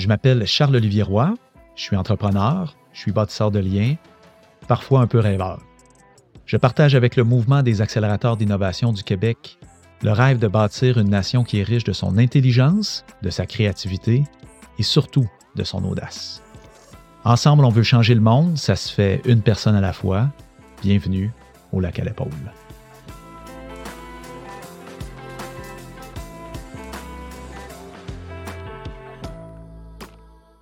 Je m'appelle Charles-Olivier Roy, je suis entrepreneur, je suis bâtisseur de liens, parfois un peu rêveur. Je partage avec le mouvement des accélérateurs d'innovation du Québec le rêve de bâtir une nation qui est riche de son intelligence, de sa créativité et surtout de son audace. Ensemble, on veut changer le monde, ça se fait une personne à la fois. Bienvenue au lac à l'épaule.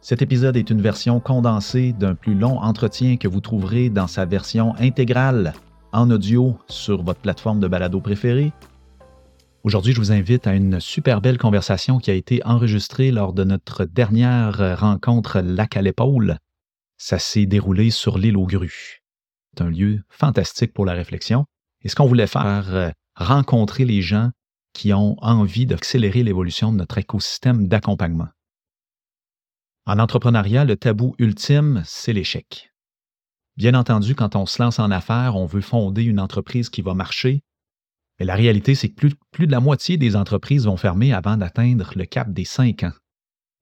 Cet épisode est une version condensée d'un plus long entretien que vous trouverez dans sa version intégrale en audio sur votre plateforme de balado préférée. Aujourd'hui, je vous invite à une super belle conversation qui a été enregistrée lors de notre dernière rencontre Lac à l'épaule. Ça s'est déroulé sur l'île aux grues. C'est un lieu fantastique pour la réflexion. Et ce qu'on voulait faire, euh, rencontrer les gens qui ont envie d'accélérer l'évolution de notre écosystème d'accompagnement. En entrepreneuriat, le tabou ultime, c'est l'échec. Bien entendu, quand on se lance en affaires, on veut fonder une entreprise qui va marcher, mais la réalité, c'est que plus, de la moitié des entreprises vont fermer avant d'atteindre le cap des cinq ans.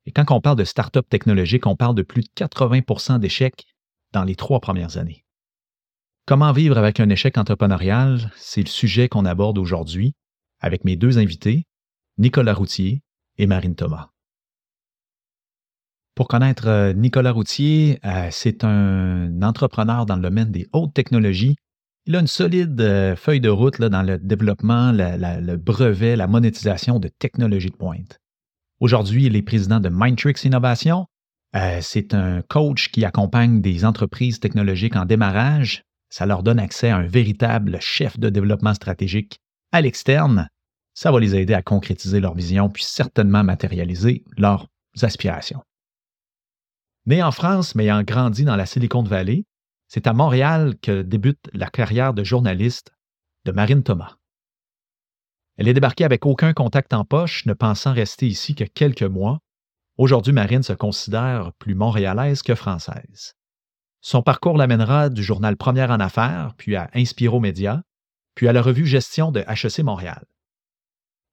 Et quand on parle de start-up technologique, on parle de plus de 80% d'échecs dans les trois premières années. Comment vivre avec un échec entrepreneurial, c'est le sujet qu'on aborde aujourd'hui avec mes deux invités, Nicolas Routier et Marine Thomas. Pour connaître euh, Nicolas Routier, euh, c'est un entrepreneur dans le domaine des hautes technologies. Il a une solide euh, feuille de route dans le développement, le brevet, la monétisation de technologies de pointe. Aujourd'hui, il est président de Mindtrix Innovation. c'est un coach qui accompagne des entreprises technologiques en démarrage. Ça leur donne accès à un véritable chef de développement stratégique à l'externe. Ça va les aider à concrétiser leur vision puis certainement matérialiser leurs aspirations. Né en France, mais ayant grandi dans la Silicon Valley, c'est à Montréal que débute la carrière de journaliste de Marine Thomas. Elle est débarquée avec aucun contact en poche, ne pensant rester ici que quelques mois. Aujourd'hui, Marine se considère plus montréalaise que française. Son parcours l'amènera du journal Première en Affaires, puis à Inspiro Média, puis à la revue Gestion de HEC Montréal.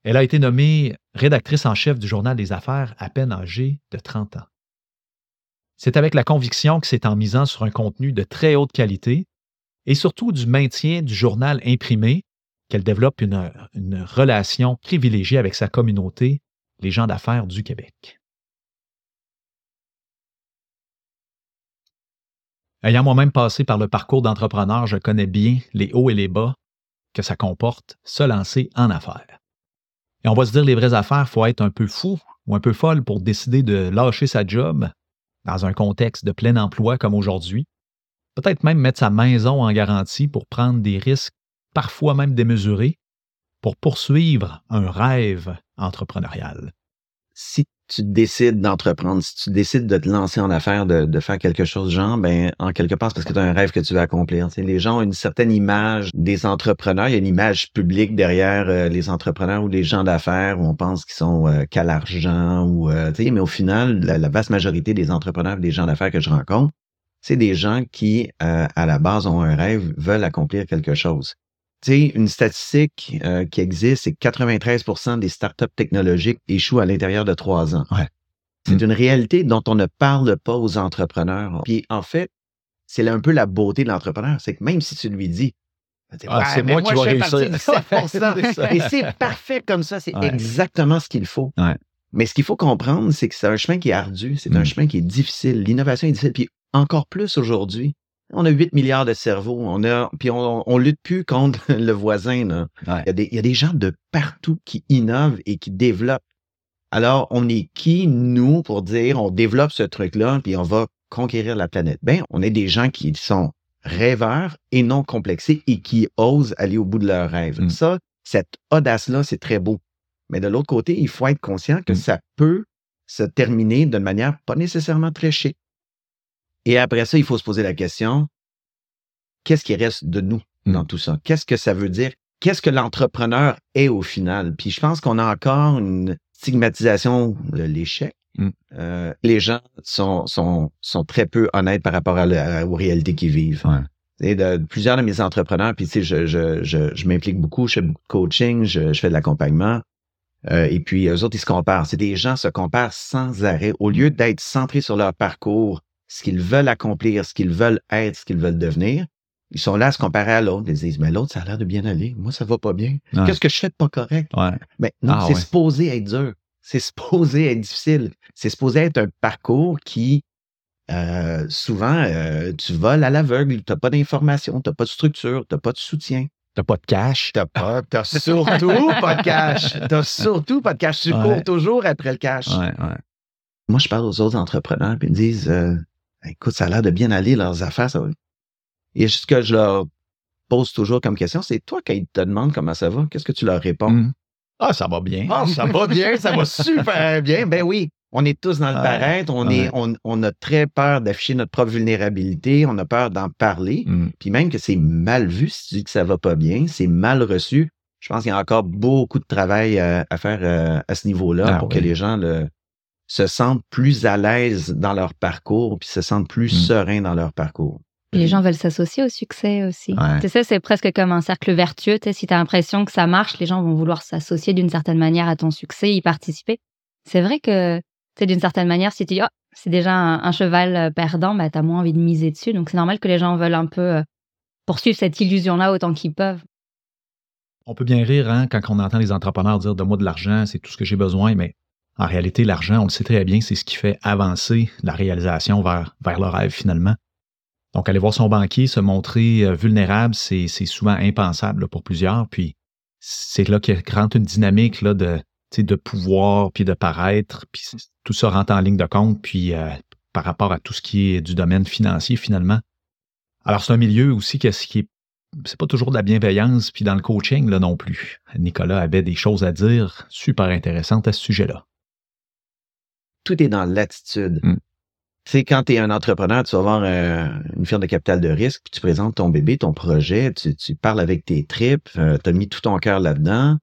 Elle a été nommée rédactrice en chef du journal des affaires à peine âgée de 30 ans. C'est avec la conviction que c'est en misant sur un contenu de très haute qualité et surtout du maintien du journal imprimé qu'elle développe une, relation privilégiée avec sa communauté, les gens d'affaires du Québec. Ayant moi-même passé par le parcours d'entrepreneur, je connais bien les hauts et les bas que ça comporte se lancer en affaires. Et on va se dire les vraies affaires, il faut être un peu fou ou un peu folle pour décider de lâcher sa job dans un contexte de plein emploi comme aujourd'hui, peut-être même mettre sa maison en garantie pour prendre des risques parfois même démesurés pour poursuivre un rêve entrepreneurial. Tu décides d'entreprendre, si tu décides de te lancer en affaires, de, faire quelque chose genre, ben en quelque part, c'est parce que tu as un rêve que tu veux accomplir. les gens ont une certaine image des entrepreneurs. Il y a une image publique derrière euh, les entrepreneurs ou les gens d'affaires où on pense qu'ils sont euh, qu'à l'argent ou euh, mais au final, la, vaste majorité des entrepreneurs des gens d'affaires que je rencontre, c'est des gens qui, à la base, ont un rêve, veulent accomplir quelque chose une statistique euh, qui existe, c'est que 93% des startups technologiques échouent à l'intérieur de trois ans. C'est mm. une réalité dont on ne parle pas aux entrepreneurs. Puis en fait, c'est un peu la beauté de l'entrepreneur, c'est que même si tu lui dis ah, c'est moi, qui vais réussir. Et c'est parfait comme ça, c'est exactement ce qu'il faut. Mais ce qu'il faut comprendre, c'est que c'est un chemin qui est ardu, c'est un mm. chemin qui est difficile. L'innovation est difficile, puis encore plus aujourd'hui on a 8 milliards de cerveaux. On a, puis on, on lutte plus contre le voisin. Il, y a des, il y a des gens de partout qui innovent et qui développent. Alors, on est qui, nous, pour dire on développe ce truc-là, puis on va conquérir la planète? Ben, on est des gens qui sont rêveurs et non complexés et qui osent aller au bout de leurs rêves. Mm. Ça, cette audace-là, c'est très beau. Mais de l'autre côté, il faut être conscient que mm. ça peut se terminer d'une manière pas nécessairement très chic. Et après ça, il faut se poser la question, qu'est-ce qui reste de nous dans mmh. tout ça? Qu'est-ce que ça veut dire? Qu'est-ce que l'entrepreneur est au final? Puis je pense qu'on a encore une stigmatisation de l'échec. Mmh. Euh, les gens sont, sont, sont très peu honnêtes par rapport à aux réalités qu'ils vivent. Et de, plusieurs de mes entrepreneurs, puis tu sais, je, je, je, je m'implique beaucoup, je fais beaucoup de coaching, je, je fais de l'accompagnement. Euh, et puis, eux autres, ils se comparent. C'est des gens se comparent sans arrêt. Au lieu d'être centrés sur leur parcours, ce qu'ils veulent accomplir, ce qu'ils veulent être, ce qu'ils veulent devenir, ils sont là à se comparer à l'autre. Ils disent, mais l'autre, ça a l'air de bien aller. Moi, ça va pas bien. Qu'est-ce que je fais de pas correct? Mais non, ah c'est supposé être dur. C'est supposé être difficile. C'est supposé être un parcours qui, euh, souvent, euh, tu voles à l'aveugle. Tu n'as pas d'information, tu n'as pas de structure, tu n'as pas de soutien. T'as pas de cash. T'as pas, t'as surtout pas de cash. T'as surtout pas de cash. Tu cours toujours après le cash. Moi, je parle aux autres entrepreneurs, puis ils me disent, euh, écoute, ça a l'air de bien aller, leurs affaires. Ça va. Et ce que je leur pose toujours comme question, c'est toi, quand ils te demandent comment ça va, qu'est-ce que tu leur réponds? Mmh. Ah, ça va bien. Ah, ça va bien, ça va super bien. Ben oui, on est tous dans le paraître, on, est, on, a très peur d'afficher notre propre vulnérabilité, on a peur d'en parler, mmh. puis même que c'est mal vu si tu dis que ça va pas bien, c'est mal reçu. Je pense qu'il y a encore beaucoup de travail à, faire euh, à ce niveau-là ah pour que les gens se sentent plus à l'aise dans leur parcours, puis se sentent plus mmh. sereins dans leur parcours. Les gens veulent s'associer au succès aussi. Tu sais, c'est presque comme un cercle vertueux. Tu sais, si tu as l'impression que ça marche, les gens vont vouloir s'associer d'une certaine manière à ton succès, y participer. C'est vrai que, tu d'une certaine manière, si tu dis, oh, c'est déjà un, cheval euh, perdant, bah, tu as moins envie de miser dessus. Donc, c'est normal que les gens veulent un peu euh, poursuivre cette illusion-là autant qu'ils peuvent. On peut bien rire hein, quand on entend les entrepreneurs dire de moi de l'argent, c'est tout ce que j'ai besoin, mais en réalité, l'argent, on le sait très bien, c'est ce qui fait avancer la réalisation vers, vers le rêve finalement. Donc, aller voir son banquier, se montrer euh, vulnérable, c'est souvent impensable pour plusieurs. Puis, c'est là qu'il rentre une dynamique là, de, de pouvoir, puis de paraître, puis tout ça rentre en ligne de compte, puis euh, par rapport à tout ce qui est du domaine financier, finalement. Alors, c'est un milieu aussi qui est c'est pas toujours de la bienveillance, puis dans le coaching, là non plus. Nicolas avait des choses à dire super intéressantes à ce sujet-là. Tout est dans l'attitude. Mm. Tu sais, quand tu es un entrepreneur, tu vas avoir euh, une firme de capital de risque, puis tu présentes ton bébé, ton projet, tu, parles avec tes tripes, euh, tu as mis tout ton cœur là-dedans,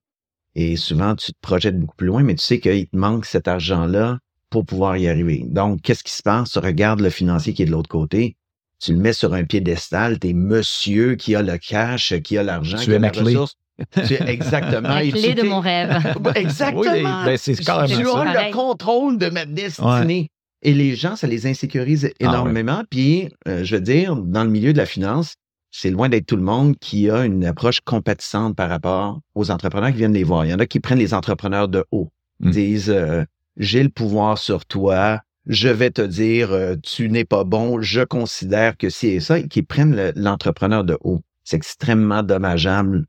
et souvent tu te projettes beaucoup plus loin, mais tu sais qu'il te manque cet argent-là pour pouvoir y arriver. Donc, qu'est-ce qui se passe? Tu regardes le financier qui est de l'autre côté, tu le mets sur un piédestal, t'es monsieur qui a le cash, qui a l'argent, qui a la ressource. Exactement. la clé de mon rêve. exactement. Ben, c'est tu as le contrôle de ma destinée. Et les gens, ça les insécurise ah énormément. Puis, euh, je veux dire, dans le milieu de la finance, c'est loin d'être tout le monde qui a une approche compatissante par rapport aux entrepreneurs qui viennent les voir. Il y en a qui prennent les entrepreneurs de haut, mmh. disent euh, j'ai le pouvoir sur toi, je vais te dire euh, tu n'es pas bon, je considère que c'est ça, et qui prennent l'entrepreneur de haut. C'est extrêmement dommageable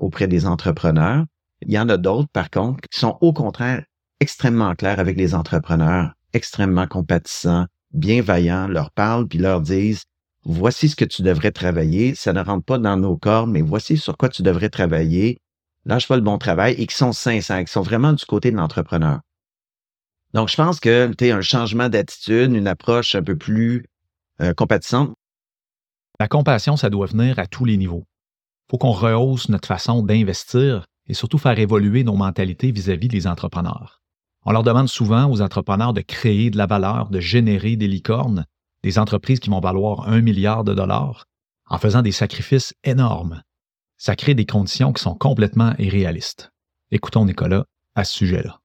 auprès des entrepreneurs. Il y en a d'autres, par contre, qui sont au contraire extrêmement clairs avec les entrepreneurs extrêmement compatissants, bienveillants, leur parlent puis leur disent voici ce que tu devrais travailler, ça ne rentre pas dans nos corps, mais voici sur quoi tu devrais travailler, lâche pas le bon travail et qui sont sincères, qui sont vraiment du côté de l'entrepreneur. Donc, je pense que tu un changement d'attitude, une approche un peu plus euh, compatissante. La compassion, ça doit venir à tous les niveaux. Il faut qu'on rehausse notre façon d'investir et surtout faire évoluer nos mentalités vis-à-vis -vis des entrepreneurs. On leur demande souvent aux entrepreneurs de créer de la valeur, de générer des licornes, des entreprises qui vont valoir un milliard de dollars, en faisant des sacrifices énormes. Ça crée des conditions qui sont complètement irréalistes. Écoutons Nicolas à ce sujet-là.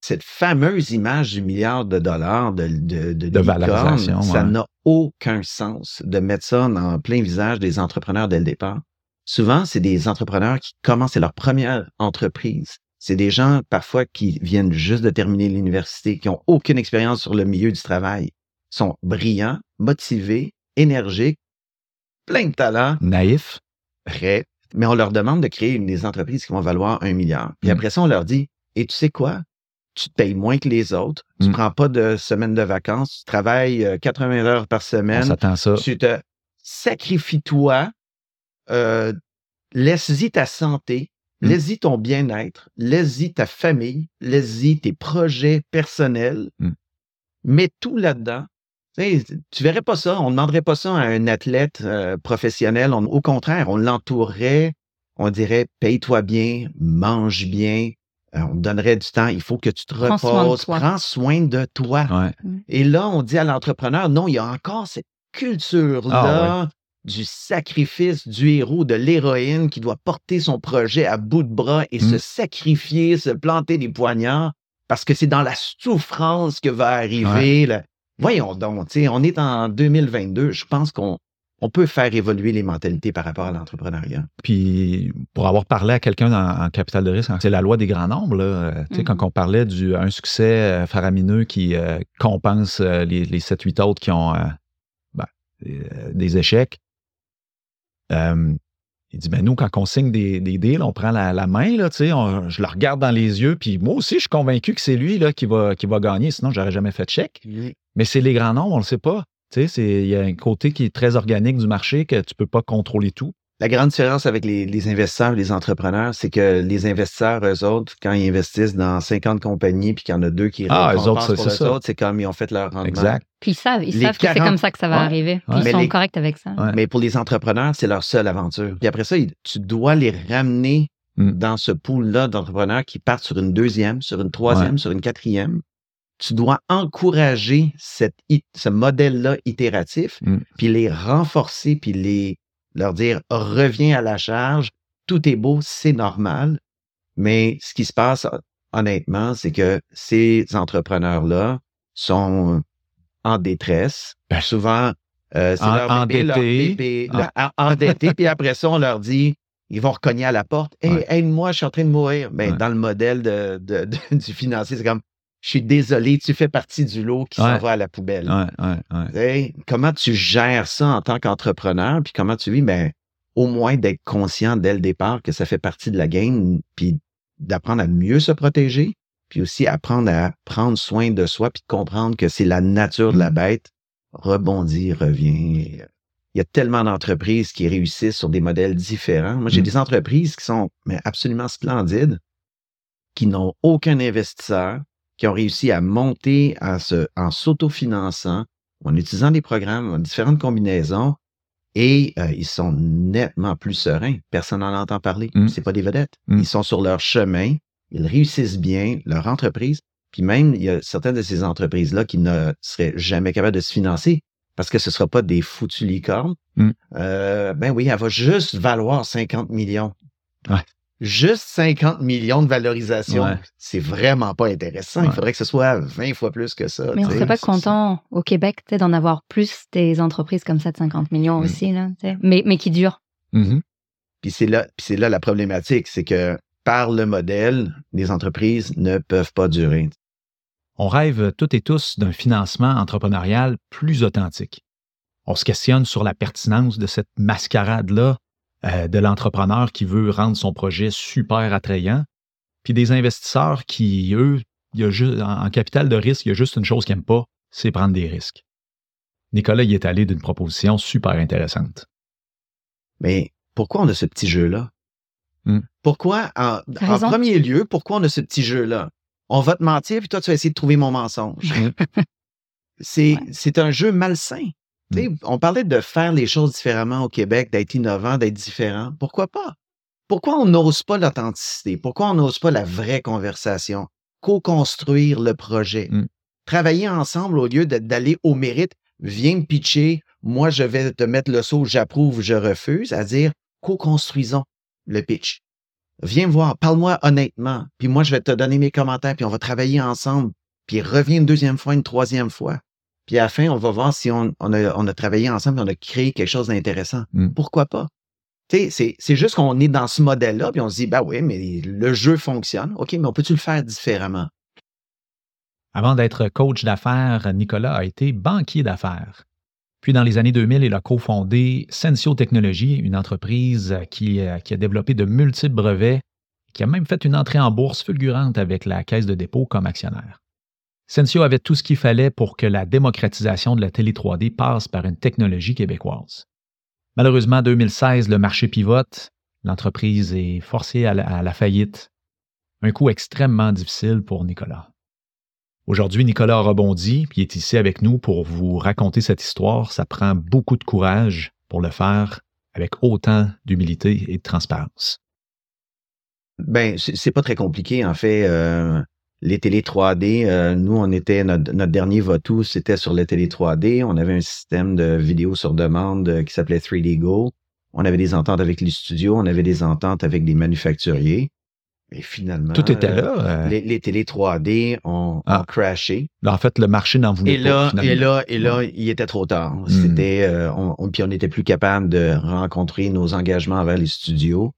Cette fameuse image du milliard de dollars de, de, de, valorisation, ça n'a aucun sens de mettre ça en plein visage des entrepreneurs dès le départ. Souvent, c'est des entrepreneurs qui commencent leur première entreprise c'est des gens parfois qui viennent juste de terminer l'université, qui n'ont aucune expérience sur le milieu du travail, sont brillants, motivés, énergiques, plein de talent. Naïfs. Prêts. Mais on leur demande de créer une des entreprises qui vont valoir un milliard. Puis mm. après ça, on leur dit, et tu sais quoi? Tu te payes moins que les autres. Tu ne mm. prends pas de semaine de vacances. Tu travailles 80 euh, heures par semaine. On ça. Tu te sacrifies toi. Euh, laisse-y ta santé Mmh. Laisse-y ton bien-être, laisse-y ta famille, laisse-y tes projets personnels. Mmh. Mets tout là-dedans. Tu, tu verrais pas ça, on ne demanderait pas ça à un athlète euh, professionnel. au contraire, on l'entourerait, on dirait paye-toi bien, mange bien, on te donnerait du temps, il faut que tu te reposes, prends soin de toi. Mmh. Et là, on dit à l'entrepreneur, non, il y a encore cette culture-là. Ah du sacrifice du héros, de l'héroïne qui doit porter son projet à bout de bras et se mmh. sacrifier, se planter des poignards, parce que c'est dans la souffrance que va arriver. Voyons donc, on est en 2022, je pense qu'on on peut faire évoluer les mentalités par rapport à l'entrepreneuriat. Puis, pour avoir parlé à quelqu'un en, capital de risque, c'est la loi des grands nombres. Là. Quand mmh on parlait d'un succès euh, faramineux qui euh, compense euh, les, les 7-8 autres qui ont ben, des échecs, il dit, ben nous, quand on signe des, deals, on prend la, main, là, je le regarde dans les yeux, puis moi aussi, je suis convaincu que c'est lui là, qui, va, qui va gagner, sinon, j'aurais jamais fait de chèque. Mais c'est les grands noms, on ne le sait pas. Il y a un côté qui est très organique du marché que tu ne peux pas contrôler tout. La grande différence avec les, investisseurs et les entrepreneurs, c'est que les investisseurs, eux autres, quand ils investissent dans 50 compagnies puis qu'il y en a deux qui ah, eux autres, c'est ça. c'est comme ils ont fait leur rendement. Exact. Puis ils savent, ils savent que c'est comme ça que ça va arriver. Puis ils sont corrects avec ça. Mais pour les entrepreneurs, c'est leur seule aventure. Puis après ça, tu dois les ramener hmm. dans ce pool-là d'entrepreneurs qui partent sur une deuxième, sur une troisième, sur une quatrième. Tu dois encourager cette, ce modèle-là itératif, hmm. puis les renforcer, puis les leur dire reviens à la charge, tout est beau, c'est normal. Mais ce qui se passe, honnêtement, c'est que ces entrepreneurs-là sont en détresse. Ben, souvent, euh, c'est leur endetté. endetté, puis après ça, on leur dit, ils vont recogner à la porte. Hey, aide-moi, je suis en train de mourir. Mais dans le modèle de, du financier, c'est comme je suis désolé, tu fais partie du lot qui s'en va à la poubelle. comment tu gères ça en tant qu'entrepreneur, puis comment tu vis, ben, au moins d'être conscient dès le départ que ça fait partie de la game, puis d'apprendre à mieux se protéger, puis aussi apprendre à prendre soin de soi, puis de comprendre que c'est la nature de la mmh. bête. Rebondir, revient. Il y a tellement d'entreprises qui réussissent sur des modèles différents. Moi, j'ai mmh. des entreprises qui sont mais absolument splendides, qui n'ont aucun investisseur, qui ont réussi à monter en, en s'autofinançant, en utilisant des programmes, en différentes combinaisons, et euh, ils sont nettement plus sereins. Personne n'en entend parler. Ce mmh. C'est pas des vedettes. Mmh. Ils sont sur leur chemin, ils réussissent bien leur entreprise. Puis même, il y a certaines de ces entreprises-là qui ne seraient jamais capables de se financer parce que ce ne sera pas des foutus licornes. Mmh. Euh, ben oui, elle va juste valoir 50 millions. Ouais juste 50 millions de valorisation, c'est vraiment pas intéressant. Il faudrait que ce soit 20 fois plus que ça. Mais on serait pas content au Québec d'en avoir plus des entreprises comme ça de 50 millions mmh. aussi, là, mais, mais qui durent. Mmh puis c'est là, c'est là la problématique, c'est que par le modèle, les entreprises ne peuvent pas durer. On rêve toutes et tous d'un financement entrepreneurial plus authentique. On se questionne sur la pertinence de cette mascarade-là euh, de l'entrepreneur qui veut rendre son projet super attrayant, puis des investisseurs qui, eux, il y a juste, en, capital de risque, il y a juste une chose qu'ils n'aiment pas, c'est prendre des risques. Nicolas y est allé d'une proposition super intéressante. Mais pourquoi on a ce petit jeu-là? Hmm. Pourquoi, en, premier lieu, pourquoi on a ce petit jeu-là? On va te mentir, puis toi, tu vas essayer de trouver mon mensonge. C'est un jeu malsain. Mmh. On parlait de faire les choses différemment au Québec, d'être innovant, d'être différent. Pourquoi pas? Pourquoi on n'ose pas l'authenticité? Pourquoi on n'ose pas la vraie conversation? Co-construire le projet. Mmh. Travailler ensemble au lieu d'aller au mérite. Viens me pitcher, moi je vais te mettre le saut, j'approuve, je refuse, à dire co-construisons le pitch. Viens me voir, parle-moi honnêtement, puis moi je vais te donner mes commentaires, puis on va travailler ensemble, puis reviens une deuxième fois, une troisième fois. Puis à la fin, on va voir si on, a, travaillé ensemble, on a créé quelque chose d'intéressant. Hmm. Pourquoi pas? C'est, juste qu'on est dans ce modèle-là, puis on se dit, bah oui, mais le jeu fonctionne. OK, mais on peut-tu le faire différemment? Avant d'être coach d'affaires, Nicolas a été banquier d'affaires. Puis dans les années 2000, il a cofondé Sensio Technologies, une entreprise qui, euh, qui, a développé de multiples brevets, qui a même fait une entrée en bourse fulgurante avec la caisse de dépôt comme actionnaire. Sensio avait tout ce qu'il fallait pour que la démocratisation de la télé 3D passe par une technologie québécoise. Malheureusement, en 2016, le marché pivote, l'entreprise est forcée à la, faillite. Un coup extrêmement difficile pour Nicolas. Aujourd'hui, Nicolas a rebondi, puis est ici avec nous pour vous raconter cette histoire. Ça prend beaucoup de courage pour le faire avec autant d'humilité et de transparence. Ben, c'est pas très compliqué, en fait. Euh, les télé 3D, nous, on était, notre, dernier Votou, c'était sur les télé 3D. On avait un système de vidéo sur demande qui s'appelait 3D Go. On avait des ententes avec les studios, on avait des ententes avec des manufacturiers. Et finalement, tout était là. Euh, les, télé 3D ont, ah. crashé. en fait, le marché n'en voulait et là, pas. Et là, et là, il était trop tard. Hmm. C'était, euh, on, puis on n'était plus capable de rencontrer nos engagements envers les studios.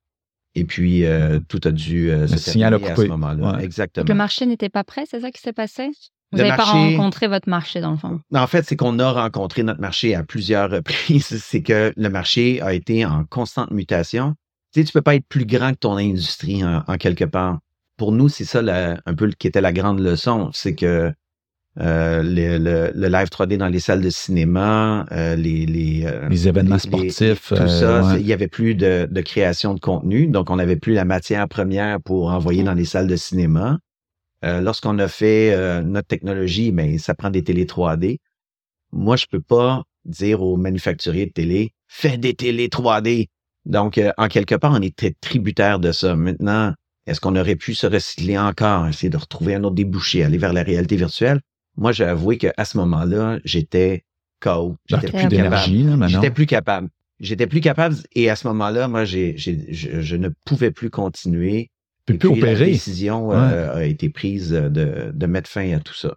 Et puis euh, tout a dû se signal à ce moment-là. Exactement. le marché n'était pas prêt, c'est ça qui s'est passé? Vous n'avez pas rencontré votre marché dans le fond? En fait, c'est qu'on a rencontré notre marché à plusieurs reprises. C'est que le marché a été en constante mutation tu sais, tu peux pas être plus grand que ton industrie en, quelque part. Pour nous, c'est ça un peu qui était la grande leçon, c'est que euh, le, live 3D dans les salles de cinéma, euh, les, les, euh, les, événements sportifs, tout ça, il y avait plus de, de, création de contenu, donc on n'avait plus la matière première pour envoyer dans les salles de cinéma. Lorsqu'on a fait notre technologie, mais ben, ça prend des télé 3D. Moi, je peux pas dire aux manufacturiers de télé, fais des télé 3D. Donc, euh, en quelque part, on était tributaire de ça. Maintenant, est-ce qu'on aurait pu se recycler encore, essayer de retrouver un autre débouché, aller vers la réalité virtuelle? Moi, j'ai avoué qu'à ce moment-là, j'étais KO. J'étais plus d'énergie, J'étais plus capable. J'étais plus capable et à ce moment-là, moi, j'ai, je, ne pouvais plus continuer. Plus, plus opérer. La décision euh, a été prise de, de, mettre fin à tout ça.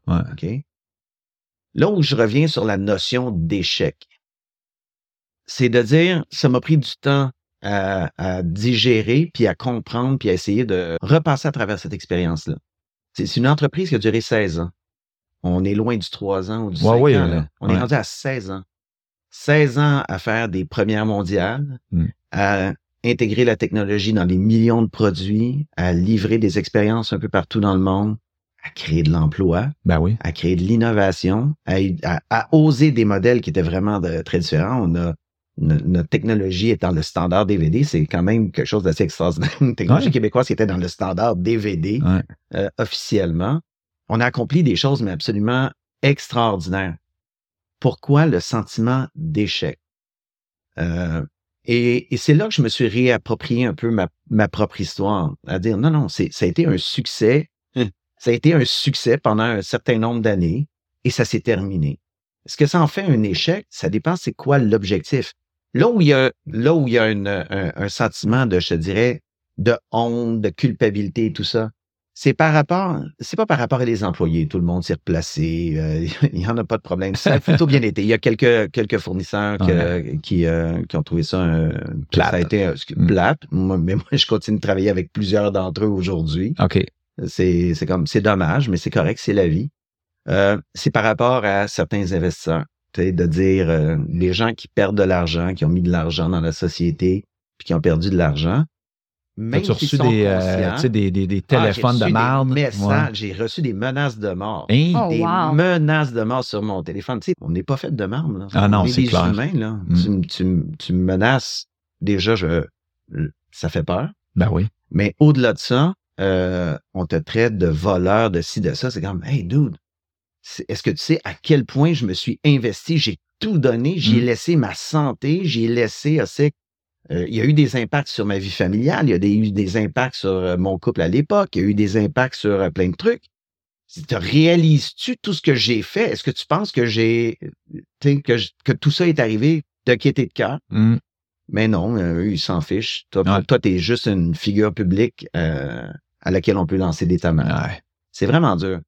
Là où je reviens sur la notion d'échec, c'est de dire, ça m'a pris du temps à, digérer, puis à comprendre, puis à essayer de repasser à travers cette expérience-là. C'est une entreprise qui a duré 16 ans. On est loin du 3 ans ou du 5 ans. On est rendu à 16 ans. 16 ans à faire des premières mondiales, mmh. à intégrer la technologie dans des millions de produits, à livrer des expériences un peu partout dans le monde, à créer de l'emploi, ben oui. à créer de l'innovation, à, à, oser des modèles qui étaient vraiment très différents. On a notre technologie étant le standard DVD, c'est quand même quelque chose d'assez extraordinaire. Une technologie québécoise qui était dans le standard DVD euh, officiellement. On a accompli des choses, mais absolument extraordinaires. Pourquoi le sentiment d'échec? Euh, et, c'est là que je me suis réapproprié un peu ma, propre histoire, à dire non, non, ça a été un succès. Hum. Ça a été un succès pendant un certain nombre d'années et ça s'est terminé. Est-ce que ça en fait un échec? Ça dépend c'est quoi l'objectif? Là où il y a, là où il y a un, sentiment de, je dirais, de honte, de culpabilité et tout ça, c'est par rapport, c'est pas par rapport à les employés. Tout le monde s'est replacé. Euh, il n'y en a pas de problème. Ça a plutôt bien été. Il y a quelques, quelques fournisseurs qui, euh, qui ont trouvé ça, euh, plate. ça a été mm. plate. mais moi, je continue de travailler avec plusieurs d'entre eux aujourd'hui. OK. C'est, c'est comme, c'est dommage, mais c'est correct, c'est la vie. c'est par rapport à certains investisseurs de dire euh, les gens qui perdent de l'argent, qui ont mis de l'argent dans la société, puis qui ont perdu de l'argent. Même As-tu reçu des, euh, des, des, des, ah, téléphones de merde? J'ai reçu des menaces de mort. Hein? Des oh, menaces de mort sur mon téléphone. Tu sais, on n'est pas fait de marbre. Là. Ah non, c'est clair. Humains, là. Mm. Tu, tu, tu, me menaces. Déjà, je, ça fait peur. Ben oui. Mais au-delà de ça, euh, on te traite de voleur, de ci, de ça. C'est comme, hey, dude, est-ce que tu sais à quel point je me suis investi? J'ai tout donné, j'ai mmh. laissé ma santé, j'ai laissé assez. Euh, il y a eu des impacts sur ma vie familiale, il y a eu des impacts sur euh, mon couple à l'époque, il y a eu des impacts sur euh, plein de trucs. Réalises-tu tout ce que j'ai fait? Est-ce que tu penses que j'ai que, que tout ça est arrivé de quitter de cœur? Mmh. Mais non, eux, ils s'en fichent. Toi, toi, tu es juste une figure publique à laquelle on peut lancer des tamars. C'est vraiment dur.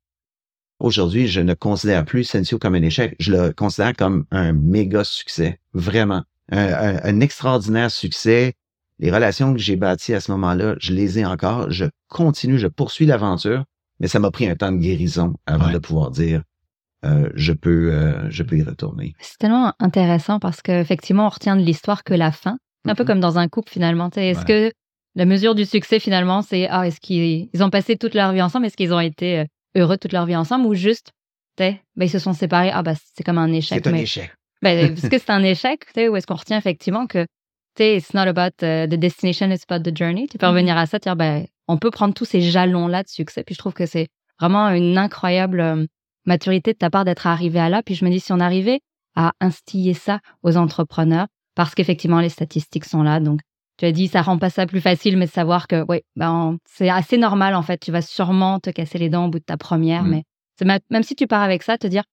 Aujourd'hui, je ne considère plus Sensio comme un échec. Je le considère comme un méga succès. Vraiment. Un, extraordinaire succès. Les relations que j'ai bâties à ce moment-là, je les ai encore. Je continue, je poursuis l'aventure, mais ça m'a pris un temps de guérison avant de pouvoir dire euh, je peux euh, je peux y retourner. C'est tellement intéressant parce qu'effectivement, on retient de l'histoire que la fin. Un peu mm-hmm. comme dans un couple finalement. Est-ce que la mesure du succès finalement, c'est ah, est-ce qu'ils ont passé toute leur vie ensemble? Est-ce qu'ils ont été euh, heureux toute leur vie ensemble? Ou juste, ben, ils se sont séparés, ah, bah, c'est comme un échec. C'est un échec. Ben, est-ce que c'est un échec, ou est-ce qu'on retient effectivement que, tu it's not about uh, the destination, it's about the journey. Tu peux mm-hmm. revenir à ça, dire, ben, on peut prendre tous ces jalons-là de succès. Puis je trouve que c'est vraiment une incroyable euh, maturité de ta part d'être arrivé à là. Puis je me dis, si on arrivait à instiller ça aux entrepreneurs, parce qu'effectivement, les statistiques sont là. Donc, tu as dit, ça rend pas ça plus facile, mais de savoir que, oui, ben, c'est assez normal, en fait. Tu vas sûrement te casser les dents au bout de ta première, mmh. mais même si tu pars avec ça, te dire,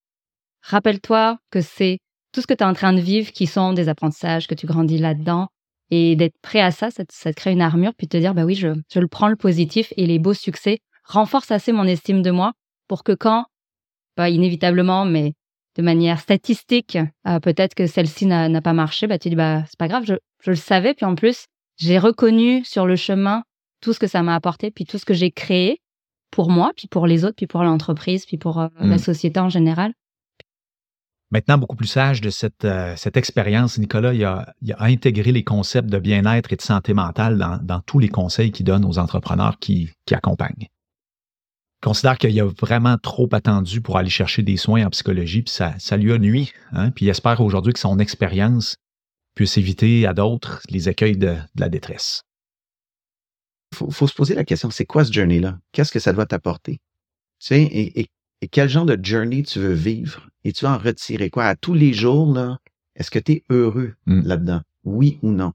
rappelle-toi que c'est tout ce que tu es en train de vivre qui sont des apprentissages, que tu grandis là-dedans. Et d'être prêt à ça, ça, te crée une armure, puis te dire, bah oui, je, je le prends le positif et les beaux succès renforcent assez mon estime de moi pour que quand, pas inévitablement, mais de manière statistique, euh, peut-être que celle-ci n'a pas marché, bah tu dis, bah c'est pas grave, je, je le savais, puis en plus, j'ai reconnu sur le chemin tout ce que ça m'a apporté, puis tout ce que j'ai créé pour moi, puis pour les autres, puis pour l'entreprise, puis pour euh, la mmh. société en général. Maintenant, beaucoup plus sage de cette, euh, cette expérience, Nicolas, il a, intégré les concepts de bien-être et de santé mentale dans, tous les conseils qu'il donne aux entrepreneurs qui, qui accompagnent. Il considère qu'il a vraiment trop attendu pour aller chercher des soins en psychologie, puis ça, lui a nuit. Hein, puis il espère aujourd'hui que son expérience puisse éviter à d'autres les écueils de, la détresse. Il faut, se poser la question, c'est quoi ce journey-là? Qu'est-ce que ça doit t'apporter? Tu sais, et, quel genre de journey tu veux vivre? Et tu vas en retirer quoi? À tous les jours, là, est-ce que tu es heureux hmm. là-dedans? Oui ou non?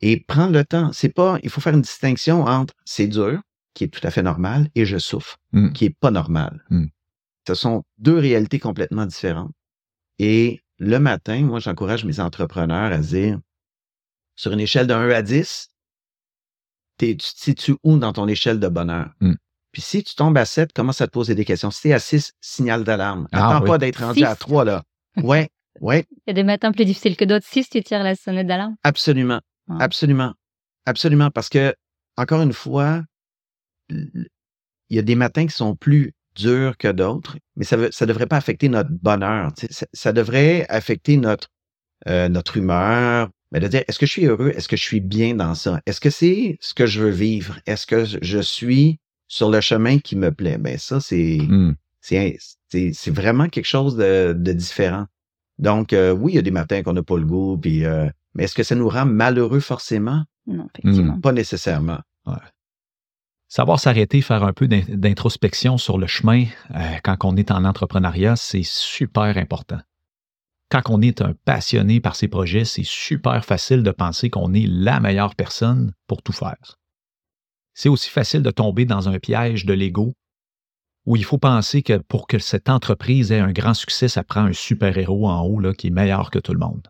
Et prendre le temps, c'est pas, il faut faire une distinction entre c'est dur, qui est tout à fait normal, et je souffre, hmm. qui est pas normal. Hmm. Ce sont deux réalités complètement différentes. Et le matin, moi, j'encourage mes entrepreneurs à dire, sur une échelle de 1 à 10, tu te situes où dans ton échelle de bonheur? Puis si tu tombes à 7, commence à te poser des questions. Si tu es à 6, signal d'alarme. Ah Attends pas d'être rendu à 3, là. Ouais, ouais. Il y a des matins plus difficiles que d'autres. 6, tu tires la sonnette d'alarme? Absolument. Absolument. Absolument. Parce que, encore une fois, il y a des matins qui sont plus dur que d'autres, mais ça ne ça devrait pas affecter notre bonheur. Ça, devrait affecter notre, euh, notre humeur, mais de dire est-ce que je suis heureux, est-ce que je suis bien dans ça, est-ce que c'est ce que je veux vivre, est-ce que je suis sur le chemin qui me plaît. Ben ça c'est c'est vraiment quelque chose de, de différent. Donc euh, oui, il y a des matins qu'on n'a pas le goût, puis euh, mais est-ce que ça nous rend malheureux forcément? Non, effectivement. Pas nécessairement. Ouais. Savoir s'arrêter, faire un peu d'introspection sur le chemin euh, quand on est en entrepreneuriat, c'est super important. Quand on est un passionné par ses projets, c'est super facile de penser qu'on est la meilleure personne pour tout faire. C'est aussi facile de tomber dans un piège de l'ego où il faut penser que pour que cette entreprise ait un grand succès, ça prend un super-héros en haut là, qui est meilleur que tout le monde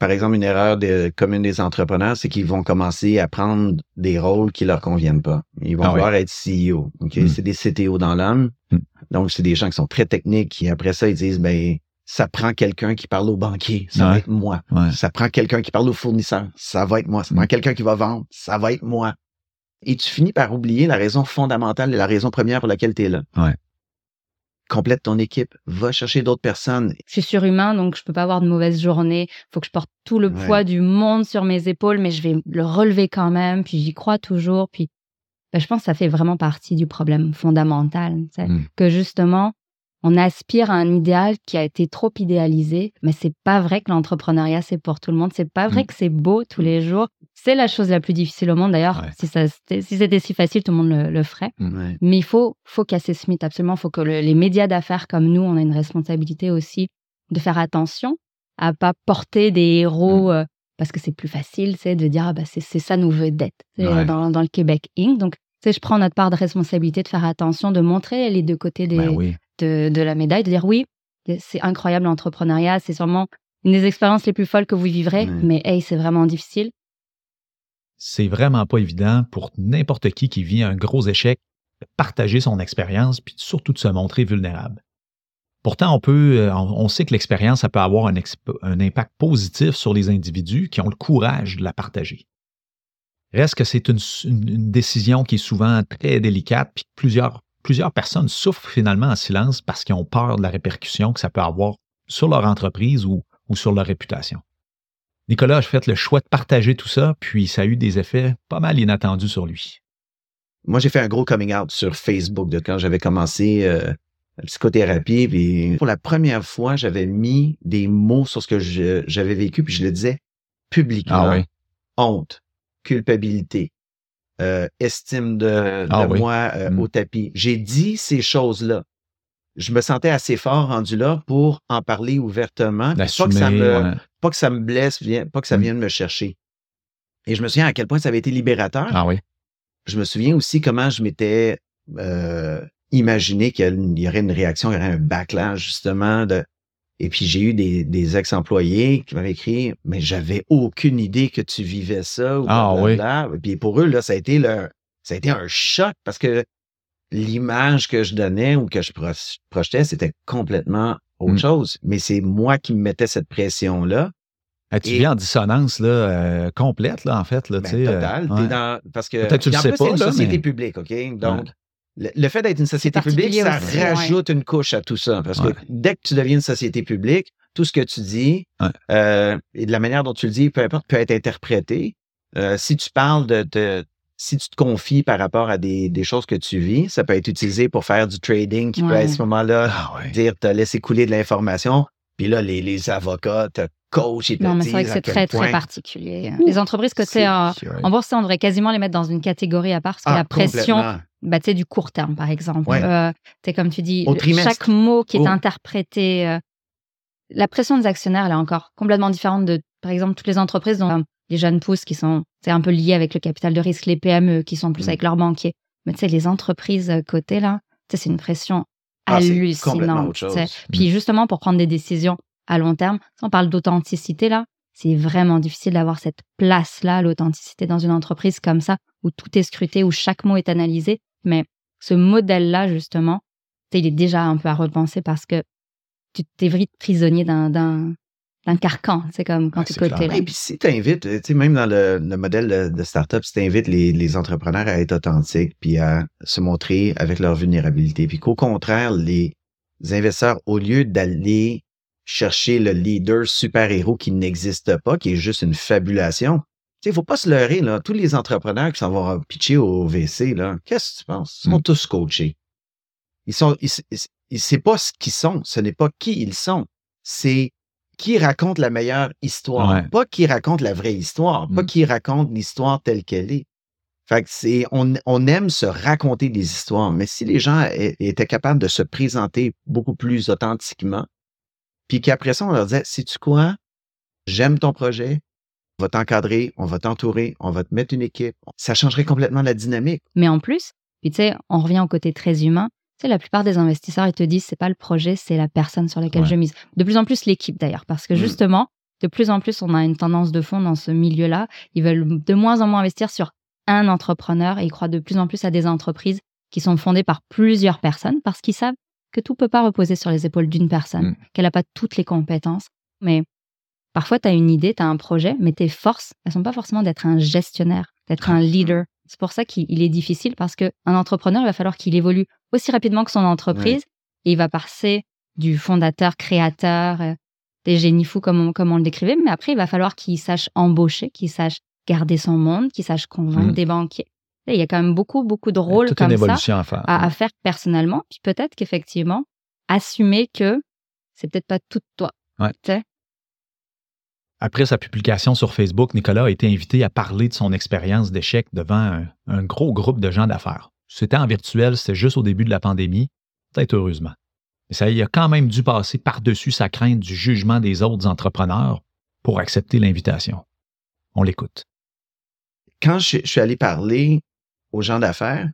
par exemple, une erreur de, commune des entrepreneurs, c'est qu'ils vont commencer à prendre des rôles qui leur conviennent pas. Ils vont ah vouloir être CEO. Hmm. C'est des CTO dans l'âme. Hmm. Donc, c'est des gens qui sont très techniques qui, après ça, ils disent, ben, ça prend quelqu'un qui parle au banquier, ça va être moi. Ça prend quelqu'un qui parle au fournisseur, ça va être moi. Ça prend quelqu'un qui va vendre, ça va être moi. Et tu finis par oublier la raison fondamentale et la raison première pour laquelle tu es là complète ton équipe, va chercher d'autres personnes. Je suis surhumain, donc je peux pas avoir de mauvaise journée. Il faut que je porte tout le poids du monde sur mes épaules, mais je vais le relever quand même. Puis j'y crois toujours. Puis ben, je pense que ça fait vraiment partie du problème fondamental, mmh. que justement on aspire à un idéal qui a été trop idéalisé, mais c'est pas vrai que l'entrepreneuriat c'est pour tout le monde. C'est pas vrai mmh. que c'est beau tous les jours. C'est la chose la plus difficile au monde. D'ailleurs, si, si c'était si facile, tout le monde le, ferait. Mmh. Mais il faut, faut casser ce mythe absolument. Il faut que les médias d'affaires comme nous, on a une responsabilité aussi de faire attention à pas porter des héros mmh. euh, parce que c'est plus facile, c'est de dire ah, bah, c'est ça nos vedettes ouais. dans, dans, le Québec Inc. Donc, je prends notre part de responsabilité de faire attention, de montrer les deux côtés des, ben de, de, la médaille, de dire oui, c'est incroyable l'entrepreneuriat, c'est sûrement une des expériences les plus folles que vous vivrez, mais hey, c'est vraiment difficile c'est vraiment pas évident pour n'importe qui qui vit un gros échec de partager son expérience puis surtout de se montrer vulnérable. Pourtant, on euh, sait que l'expérience, ça peut avoir un, impact positif sur les individus qui ont le courage de la partager. Reste que c'est une, décision qui est souvent très délicate, puis plusieurs, plusieurs personnes souffrent finalement en silence parce qu'ils ont peur de la répercussion que ça peut avoir sur leur entreprise ou sur leur réputation. Nicolas a fait le choix de partager tout ça, puis ça a eu des effets pas mal inattendus sur lui. Moi, j'ai fait un gros coming out sur Facebook de quand j'avais commencé euh, la psychothérapie. Puis pour la première fois, j'avais mis des mots sur ce que j'avais vécu, puis je le disais publiquement. Ah Honte, culpabilité, euh, estime de, ah moi euh, mm. au tapis. J'ai dit ces choses-là je me sentais assez fort rendu là pour en parler ouvertement. Pas que, ça me, pas que ça me blesse, pas que ça mmh. vienne me chercher. Et je me souviens à quel point ça avait été libérateur. Ah oui. Je me souviens aussi comment je m'étais euh, imaginé qu'il y aurait une réaction, il y aurait un backlash justement de. Et puis j'ai eu des, des ex-employés qui m'avaient écrit, mais j'avais aucune idée que tu vivais ça. Ou ah oui. Et puis pour eux là, ça a été ça a été un choc parce que l'image que je donnais ou que je projetais, c'était complètement autre mmh. chose. Mais c'est moi qui me mettais cette pression-là. tu viens en dissonance là, euh, complète, là, en fait. Là, ben, total. Euh, dans, parce que Peut-être tu le sais pas, c'est une société publique, OK? Donc, le, fait d'être une société publique, ça rajoute une couche à tout ça. Parce que dès que tu deviens une société publique, tout ce que tu dis euh, et de la manière dont tu le dis, peu importe, peut être interprété. si tu parles de, si tu te confies par rapport à des, choses que tu vis, ça peut être utilisé pour faire du trading qui peut à ce moment-là ah dire te laisser couler de l'information. Puis là, les, les avocats te coachent et te Non, mais c'est vrai que c'est très, très particulier. les entreprises en, en bourse, on devrait quasiment les mettre dans une catégorie à part parce que ah, la pression bah, du court terme, par exemple. Euh, comme tu dis, chaque mot qui est oh. interprété. Euh, la pression des actionnaires, elle est encore complètement différente de, par exemple, toutes les entreprises dont les jeunes pousses qui sont c'est un peu lié avec le capital de risque, les PME qui sont plus mmh. avec leurs banquiers. Mais tu sais, les entreprises euh, cotées, là, c'est une pression ah, hallucinante. Puis mmh. justement, pour prendre des décisions à long terme, si on parle d'authenticité, là, c'est vraiment difficile d'avoir cette place-là, l'authenticité dans une entreprise comme ça, où tout est scruté, où chaque mot est analysé. Mais ce modèle-là, justement, il est déjà un peu à repenser parce que tu t'es vite prisonnier d'un d'un carcan. C'est comme quand tu côté Et puis si tu invites, tu sais, même dans le, modèle de, startup, si tu invites les, entrepreneurs à être authentiques puis à se montrer avec leur vulnérabilité, puis qu'au contraire, les investisseurs, au lieu d'aller chercher le leader super-héros qui n'existe pas, qui est juste une fabulation, tu sais, il faut pas se leurrer, là. Tous les entrepreneurs qui s'en vont pitcher au VC, là, qu'est-ce que tu penses? Ils sont mmh. tous coachés. Ils sont, ils, c'est pas ce qu'ils sont, ce n'est pas qui ils sont. C'est qui raconte la meilleure histoire, pas qui raconte la vraie histoire, pas mmh. qui raconte l'histoire telle qu'elle est. Fait que c'est, on, on, aime se raconter des histoires, mais si les gens étaient capables de se présenter beaucoup plus authentiquement, puis qu'après ça, on leur disait, si tu quoi, j'aime ton projet, on va t'encadrer, on va t'entourer, on va te mettre une équipe, ça changerait complètement la dynamique. Mais en plus, puis tu sais, on revient au côté très humain, sais, la plupart des investisseurs, ils te disent, c'est pas le projet, c'est la personne sur laquelle je mise. De plus en plus, l'équipe d'ailleurs, parce que mmh. justement, de plus en plus, on a une tendance de fond dans ce milieu-là. Ils veulent de moins en moins investir sur un entrepreneur et ils croient de plus en plus à des entreprises qui sont fondées par plusieurs personnes parce qu'ils savent que tout peut pas reposer sur les épaules d'une personne, mmh. qu'elle n'a pas toutes les compétences. Mais parfois, tu as une idée, tu as un projet, mais tes forces, elles sont pas forcément d'être un gestionnaire, d'être un leader, c'est pour ça qu'il est difficile parce qu'un entrepreneur, il va falloir qu'il évolue aussi rapidement que son entreprise et il va passer du fondateur, créateur, euh, des génies fous comme on, comme on le décrivait, mais après, il va falloir qu'il sache embaucher, qu'il sache garder son monde, qu'il sache convaincre mmh. des banquiers. il y a quand même beaucoup, beaucoup de rôles comme ça à, à, faire personnellement. Puis peut-être qu'effectivement, assumer que c'est peut-être pas tout toi. Ouais. Après sa publication sur Facebook, Nicolas a été invité à parler de son expérience d'échec devant un, gros groupe de gens d'affaires. C'était en virtuel, c'était juste au début de la pandémie, peut-être heureusement. Mais ça y a quand même dû passer par-dessus sa crainte du jugement des autres entrepreneurs pour accepter l'invitation. On l'écoute. Quand je, suis allé parler aux gens d'affaires,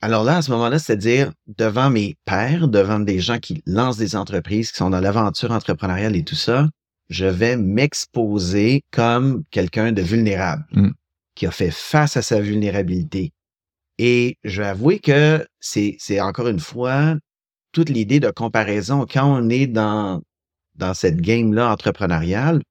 alors là, à ce moment-là, c'est-à-dire devant mes pairs, devant des gens qui lancent des entreprises, qui sont dans l'aventure entrepreneuriale et tout ça, je vais m'exposer comme quelqu'un de vulnérable, mm. qui a fait face à sa vulnérabilité. Et je vais avouer que c'est, c'est encore une fois toute l'idée de comparaison. Quand on est dans, dans cette game-là entrepreneuriale,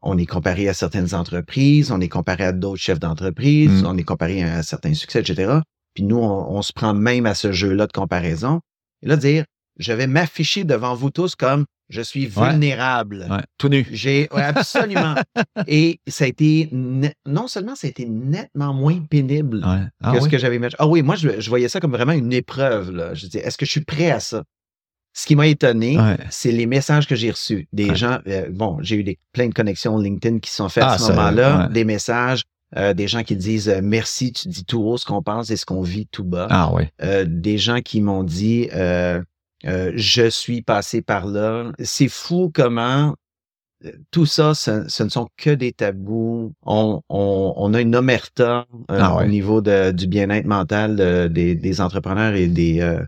on est comparé à certaines entreprises, on est comparé à d'autres chefs d'entreprise, mm. on est comparé à certains succès, etc. Puis nous, on, se prend même à ce jeu-là de comparaison. Et là, dire, je vais m'afficher devant vous tous comme je suis vulnérable. tout nu. J'ai absolument. Et ça a été non seulement ça a été nettement moins pénible ah que ce que j'avais imaginé. Ah oui, moi je, voyais ça comme vraiment une épreuve. Là. Je dis, est-ce que je suis prêt à ça? Ce qui m'a étonné, c'est les messages que j'ai reçus. Des gens, euh, bon, j'ai eu des, plein de connexions LinkedIn qui sont faites à ah, ce moment-là, des messages. Euh, des gens qui disent euh, merci, tu dis tout haut ce qu'on pense et ce qu'on vit tout bas. Ah oui. des gens qui m'ont dit euh, je suis passé par là. C'est fou comment tout ça, ce, ne sont que des tabous. On, on, a une omerta euh, ah au niveau de, du bien-être mental des, des, entrepreneurs et des euh,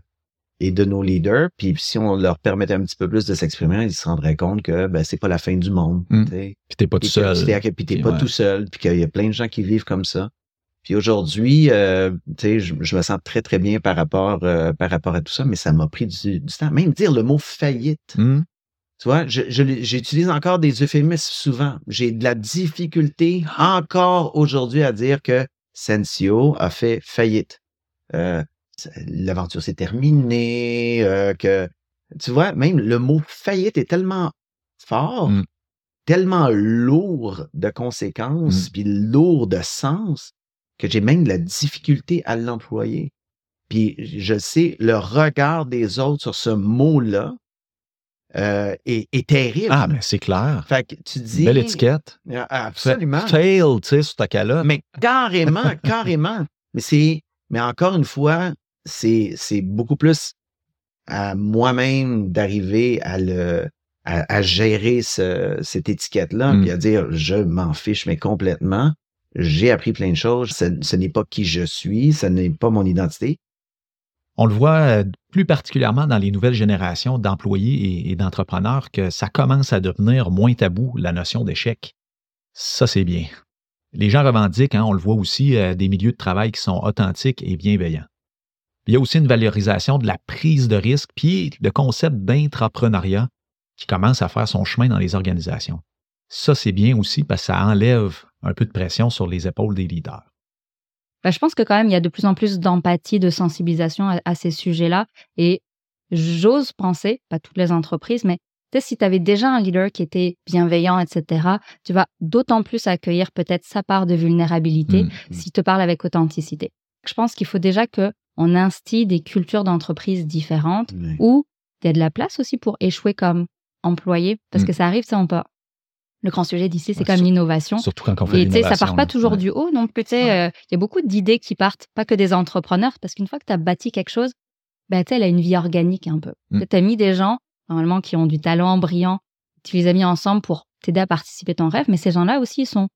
et de nos leaders. Puis si on leur permettait un petit peu plus de s'exprimer, ils se rendraient compte que ben, c'est pas la fin du monde. Mmh. Puis t'es pas tout seul. Puis t'es pas tout seul. Puis qu'il y a plein de gens qui vivent comme ça. Puis aujourd'hui, euh, je, je me sens très, très bien par rapport, euh, par rapport à tout ça, mais ça m'a pris du, temps. Même dire le mot faillite. Mmh. Tu vois, j'utilise encore des euphémismes souvent. J'ai de la difficulté encore aujourd'hui à dire que Sensio a fait faillite. Euh, L'aventure s'est terminée, euh, que tu vois, même le mot faillite est tellement fort, mmh. tellement lourd de conséquences, mmh. puis lourd de sens, que j'ai même de la difficulté à l'employer. Puis je sais, le regard des autres sur ce mot-là euh, est, terrible. Ah, mais c'est clair. Fait que tu dis. Belle étiquette. Ah, absolument. Fail, tu sais, sur ta calotte. Mais carrément, carrément. Mais c'est, mais encore une fois, c'est, c'est beaucoup plus à moi-même d'arriver à le, à, gérer ce, cette étiquette-là, mmh. puis à dire je m'en fiche, mais complètement j'ai appris plein de choses. Ce, n'est pas qui je suis, ce n'est pas mon identité. On le voit euh, plus particulièrement dans les nouvelles générations d'employés et, d'entrepreneurs que ça commence à devenir moins tabou, la notion d'échec. Ça, c'est bien. Les gens revendiquent, hein, on le voit aussi, euh, des milieux de travail qui sont authentiques et bienveillants. Il y a aussi une valorisation de la prise de risque, puis le concept d'intrapreneuriat qui commence à faire son chemin dans les organisations. Ça, c'est bien aussi parce que ça enlève un peu de pression sur les épaules des leaders. Ben, je pense que quand même, il y a de plus en plus d'empathie, de sensibilisation à, ces sujets-là. Et j'ose penser, pas toutes les entreprises, mais si tu avais déjà un leader qui était bienveillant, etc., tu vas d'autant plus accueillir peut-être sa part de vulnérabilité mmh, mmh. s'il te parle avec authenticité. Je pense qu'il faut déjà que on instille des cultures d'entreprise différentes où il y a de la place aussi pour échouer comme employé, parce mmh. que ça arrive, ça, on peut le grand sujet d'ici, c'est quand même l'innovation. Surtout quand on fait Et ça part pas toujours du haut non plus. Euh, il y a beaucoup d'idées qui partent, pas que des entrepreneurs, parce qu'une fois que tu as bâti quelque chose, ben, elle a une vie organique un peu. Mm. Tu as mis des gens, normalement, qui ont du talent brillant, tu les as mis ensemble pour t'aider à participer à ton rêve, mais ces gens-là aussi, ils sont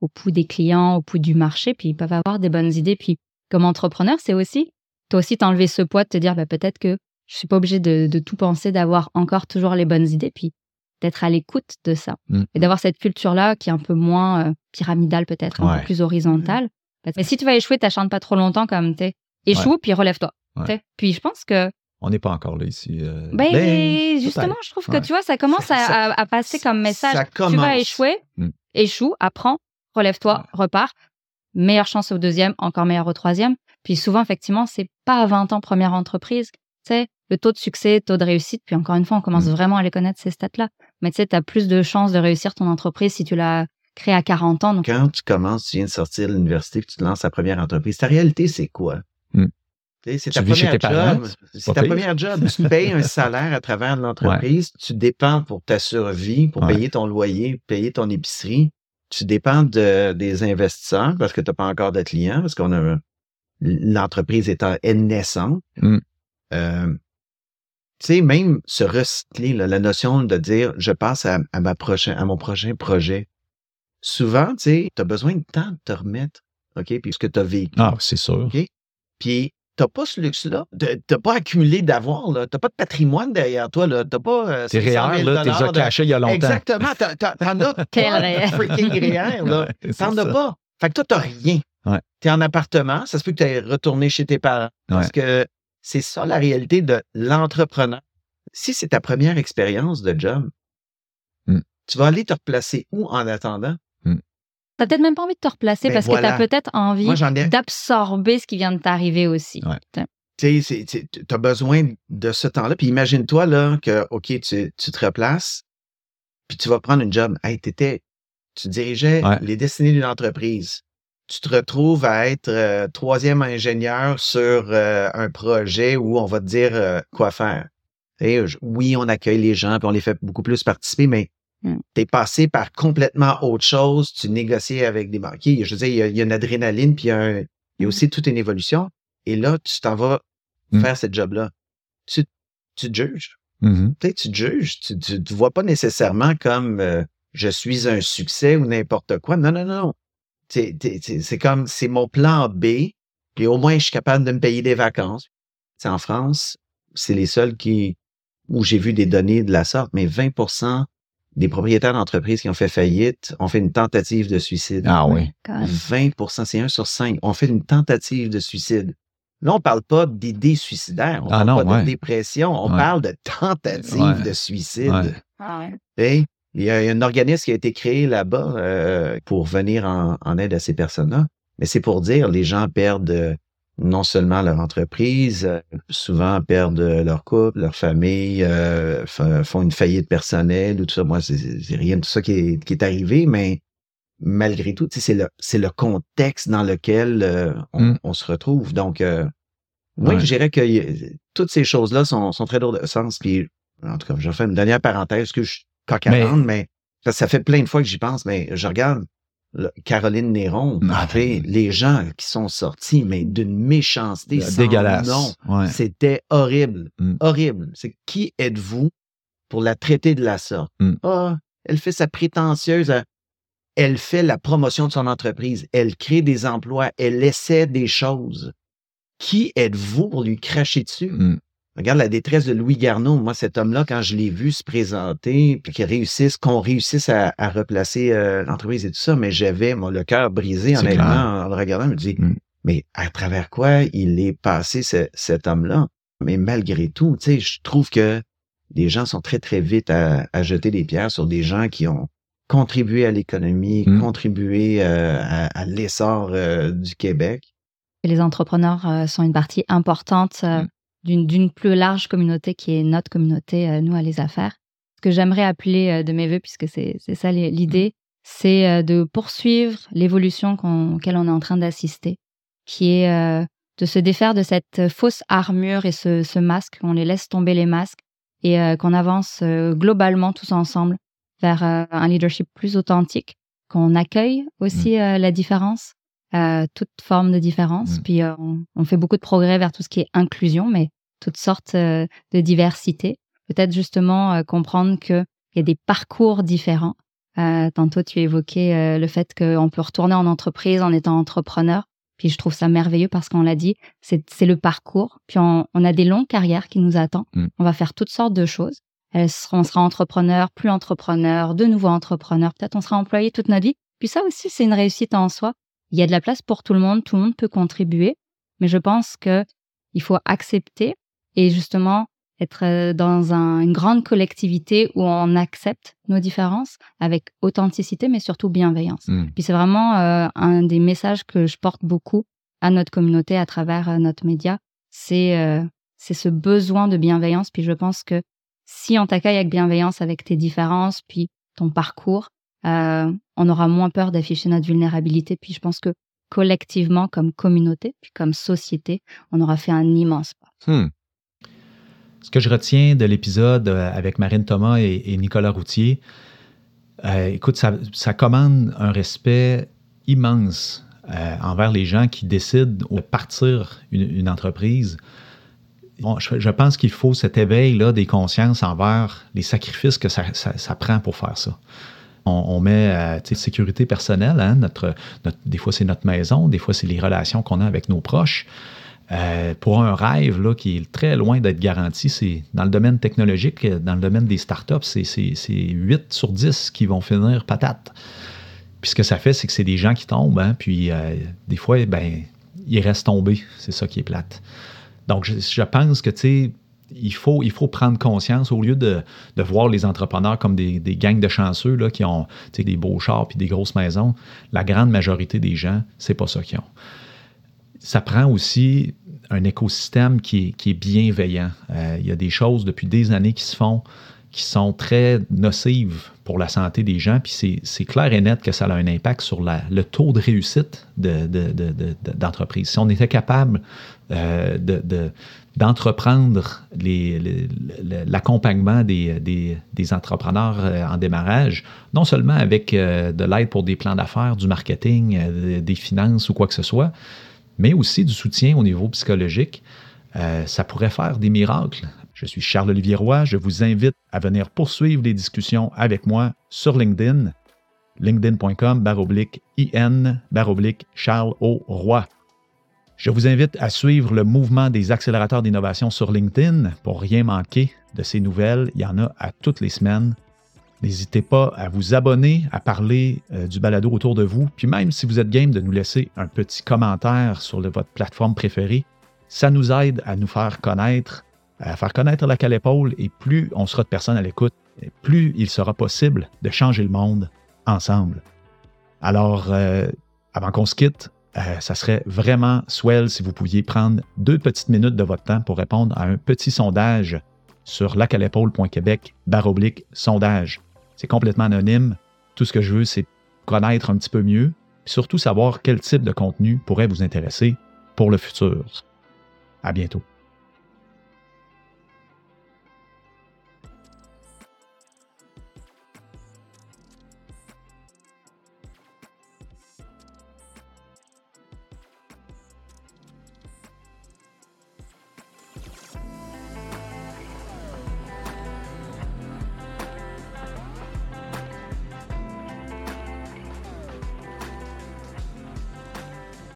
au pouls des clients, au pouls du marché, puis ils peuvent avoir des bonnes idées. Puis, comme entrepreneur, c'est aussi, toi aussi, t'enlever ce poids de te dire, ben, peut-être que je suis pas obligé de, de tout penser, d'avoir encore toujours les bonnes idées. Puis, d'être à l'écoute de ça mmh. et d'avoir cette culture-là qui est un peu moins euh, pyramidale peut-être, un peu plus horizontale. Mais si tu vas échouer, t'acharnes pas trop longtemps comme t'es. Échoue, puis relève-toi. Puis je pense que on n'est pas encore là ici. Euh, ben, ben justement, je trouve que tu vois, ça commence à, passer comme message. Tu vas échouer, mmh. échoue, apprends, relève-toi, repars. Meilleure chance au deuxième, encore meilleure au troisième. Puis souvent, effectivement, c'est pas à 20 ans première entreprise. Tu sais, le taux de succès, taux de réussite, puis encore une fois, on commence mmh. vraiment à les connaître, ces stats-là. Mais tu sais, tu as plus de chances de réussir ton entreprise si tu l'as créée à 40 ans. Quand tu commences, tu viens de sortir de l'université, tu te lances ta première entreprise, ta réalité, c'est quoi? Mmh. C'est ta première job. C'est ta première job. Tu payes un salaire à travers l'entreprise. Tu dépends pour ta survie, pour payer ton loyer, payer ton épicerie. Tu dépends de, des investisseurs parce que tu n'as pas encore de clients, parce qu'on a l'entreprise étant naissante. Mmh. Euh, tu sais, même se recycler, la notion de dire je passe à, ma prochain, à mon prochain projet. Souvent, tu sais, tu as besoin de temps de te remettre, OK, puis ce que tu as vécu. Ah, c'est sûr. OK? Puis t'as pas ce luxe-là. T'as pas accumulé d'avoir, là. T'as pas de patrimoine derrière toi, là. T'as pas. Euh, Tes REER, là, t'es déjà caché il y a longtemps. Exactement. T'en as pas freaking REER, là. T'en as pas. Fait que toi, t'as rien. Ouais. T'es en appartement. Ça se peut que tu retourné chez tes parents. Parce que c'est ça la réalité de l'entrepreneur. Si c'est ta première expérience de job, mmh. tu vas aller te replacer où en attendant? Tu n'as peut-être même pas envie de te replacer ben parce que tu as peut-être envie d'absorber ce qui vient de t'arriver aussi. Tu as besoin de ce temps-là. Puis imagine-toi là que, OK, tu, te replaces, puis tu vas prendre une job. Hey, étais, tu dirigeais les destinées d'une entreprise tu te retrouves à être euh, troisième ingénieur sur euh, un projet où on va te dire euh, quoi faire. oui, on accueille les gens, puis on les fait beaucoup plus participer, mais mmh. tu es passé par complètement autre chose. Tu négocies avec des banquiers. Je veux dire, il y a, une adrénaline, puis il y a, mmh. aussi toute une évolution. Et là, tu t'en vas mmh. faire ce job-là. Tu, tu te juges. Tu te juges. Tu ne te vois pas nécessairement comme je suis un succès ou n'importe quoi. Non, non, non. C'est comme, c'est mon plan B, puis au moins, je suis capable de me payer des vacances. C'est en France, c'est les seuls qui, où j'ai vu des données de la sorte, mais 20% des propriétaires d'entreprises qui ont fait faillite ont fait une tentative de suicide. Ah oui. 20% c'est un sur cinq, ont fait une tentative de suicide. Là, on parle pas d'idées suicidaires, on ah parle pas de dépression, on parle de tentative de suicide. Ah il y a un organisme qui a été créé là-bas euh, pour venir en, aide à ces personnes-là. Mais c'est pour dire, les gens perdent euh, non seulement leur entreprise, euh, souvent perdent leur couple, leur famille, font une faillite personnelle ou tout ça. Moi, c'est rien de tout ça qui est, arrivé, mais malgré tout, c'est le, c'est le contexte dans lequel mmh. on, se retrouve. Donc, moi, je dirais que toutes ces choses-là sont, sont très lourdes de sens. Puis, en tout cas, je faire une dernière parenthèse que je mais, ça, fait plein de fois que j'y pense, mais je regarde Caroline Néron, ah, les gens qui sont sortis, mais d'une méchanceté dégueulasse. Non, c'était horrible, mm. horrible. C'est qui êtes-vous pour la traiter de la sorte? Mm. Ah, elle fait sa prétentieuse. Elle fait la promotion de son entreprise. Elle crée des emplois. Elle essaie des choses. Qui êtes-vous pour lui cracher dessus? Mm. Regarde la détresse de Louis Garneau. Moi, cet homme-là, quand je l'ai vu se présenter, puis qu'il réussisse, qu'on réussisse à, replacer euh, l'entreprise et tout ça, mais j'avais le cœur brisé honnêtement en le regardant. Je me dis, mm. mais à travers quoi il est passé cet homme-là? Mais malgré tout, tu sais, je trouve que les gens sont très, très vite à, jeter des pierres sur des gens qui ont contribué à l'économie, mm. contribué euh, à, l'essor euh, du Québec. Les entrepreneurs sont une partie importante mm d'une plus large communauté qui est notre communauté, euh, nous, à les affaires. Ce que j'aimerais appeler euh, de mes voeux, puisque c'est ça l'idée, c'est euh, de poursuivre l'évolution auquel on est en train d'assister, qui est de se défaire de cette fausse armure et ce, masque, qu'on les laisse tomber les masques et qu'on avance globalement tous ensemble vers un leadership plus authentique, qu'on accueille aussi mmh. la différence, toute forme de différence. Mmh. Puis on, fait beaucoup de progrès vers tout ce qui est inclusion, mais toutes sortes euh, de diversité. Peut-être justement euh, comprendre qu'il y a des parcours différents. Euh, tantôt, tu évoquais le fait qu'on peut retourner en entreprise en étant entrepreneur. Puis je trouve ça merveilleux parce qu'on l'a dit, c'est le parcours. Puis on, a des longues carrières qui nous attendent. Mm. On va faire toutes sortes de choses. on sera entrepreneur, plus entrepreneur, de nouveau entrepreneur. Peut-être on sera employé toute notre vie. Puis ça aussi, c'est une réussite en soi. Il y a de la place pour tout le monde. Tout le monde peut contribuer. Mais je pense que il faut accepter et justement être euh, dans une grande collectivité où on accepte nos différences avec authenticité, mais surtout bienveillance. Mmh. Puis c'est vraiment euh, un des messages que je porte beaucoup à notre communauté à travers euh, notre média, c'est c'est ce besoin de bienveillance. Puis je pense que si on t'accueille avec bienveillance, avec tes différences, puis ton parcours, on aura moins peur d'afficher notre vulnérabilité. Puis je pense que collectivement, comme communauté, puis comme société, on aura fait un immense pas. Mmh. Ce que je retiens de l'épisode euh, avec Marine Thomas et, Nicolas Routier, euh, écoute, ça, commande un respect immense euh, envers les gens qui décident de partir une, entreprise. je, pense qu'il faut cet éveil-là des consciences envers les sacrifices que ça, prend pour faire ça. On, met sécurité personnelle, hein, notre, des fois c'est notre maison, des fois c'est les relations qu'on a avec nos proches. Euh, pour un rêve là, qui est très loin d'être garanti, c'est dans le domaine technologique, dans le domaine des startups, c'est 8 sur 10 qui vont finir patate. Puis ce que ça fait, c'est que c'est des gens qui tombent, hein, puis euh, des fois, ben, ils restent tombés. C'est ça qui est plate. Donc, je, pense que, tu il faut, il faut prendre conscience, au lieu de, voir les entrepreneurs comme des, gangs de chanceux là, qui ont des beaux chars puis des grosses maisons, la grande majorité des gens, c'est pas ça qu'ils ont ça prend aussi un écosystème qui est, bienveillant. Euh, il y a des choses depuis des années qui se font qui sont très nocives pour la santé des gens, puis c'est clair et net que ça a un impact sur le taux de réussite d'entreprise. De, si on était capable euh, d'entreprendre l'accompagnement des, des, entrepreneurs euh, en démarrage, non seulement avec de l'aide pour des plans d'affaires, du marketing, des finances ou quoi que ce soit, mais aussi du soutien au niveau psychologique, euh, ça pourrait faire des miracles. Je suis Charles-Olivier Roy. Je vous invite à venir poursuivre les discussions avec moi sur LinkedIn, linkedin.com baroblique IN baroblique Charles O. Roy. Je vous invite à suivre le mouvement des accélérateurs d'innovation sur LinkedIn pour rien manquer de ces nouvelles. Il y en a à toutes les semaines. N'hésitez pas à vous abonner, à parler euh, du balado autour de vous. Puis même si vous êtes game de nous laisser un petit commentaire sur votre plateforme préférée, ça nous aide à nous faire connaître, à faire connaître la Calépaule. Et plus on sera de personnes à l'écoute, plus il sera possible de changer le monde ensemble. Alors, euh, avant qu'on se quitte, euh, ça serait vraiment swell si vous pouviez prendre deux petites minutes de votre temps pour répondre à un petit sondage sur lacalépaule.québec baroblique sondage. C'est complètement anonyme. Tout ce que je veux, c'est connaître un petit peu mieux, et surtout savoir quel type de contenu pourrait vous intéresser pour le futur. À bientôt.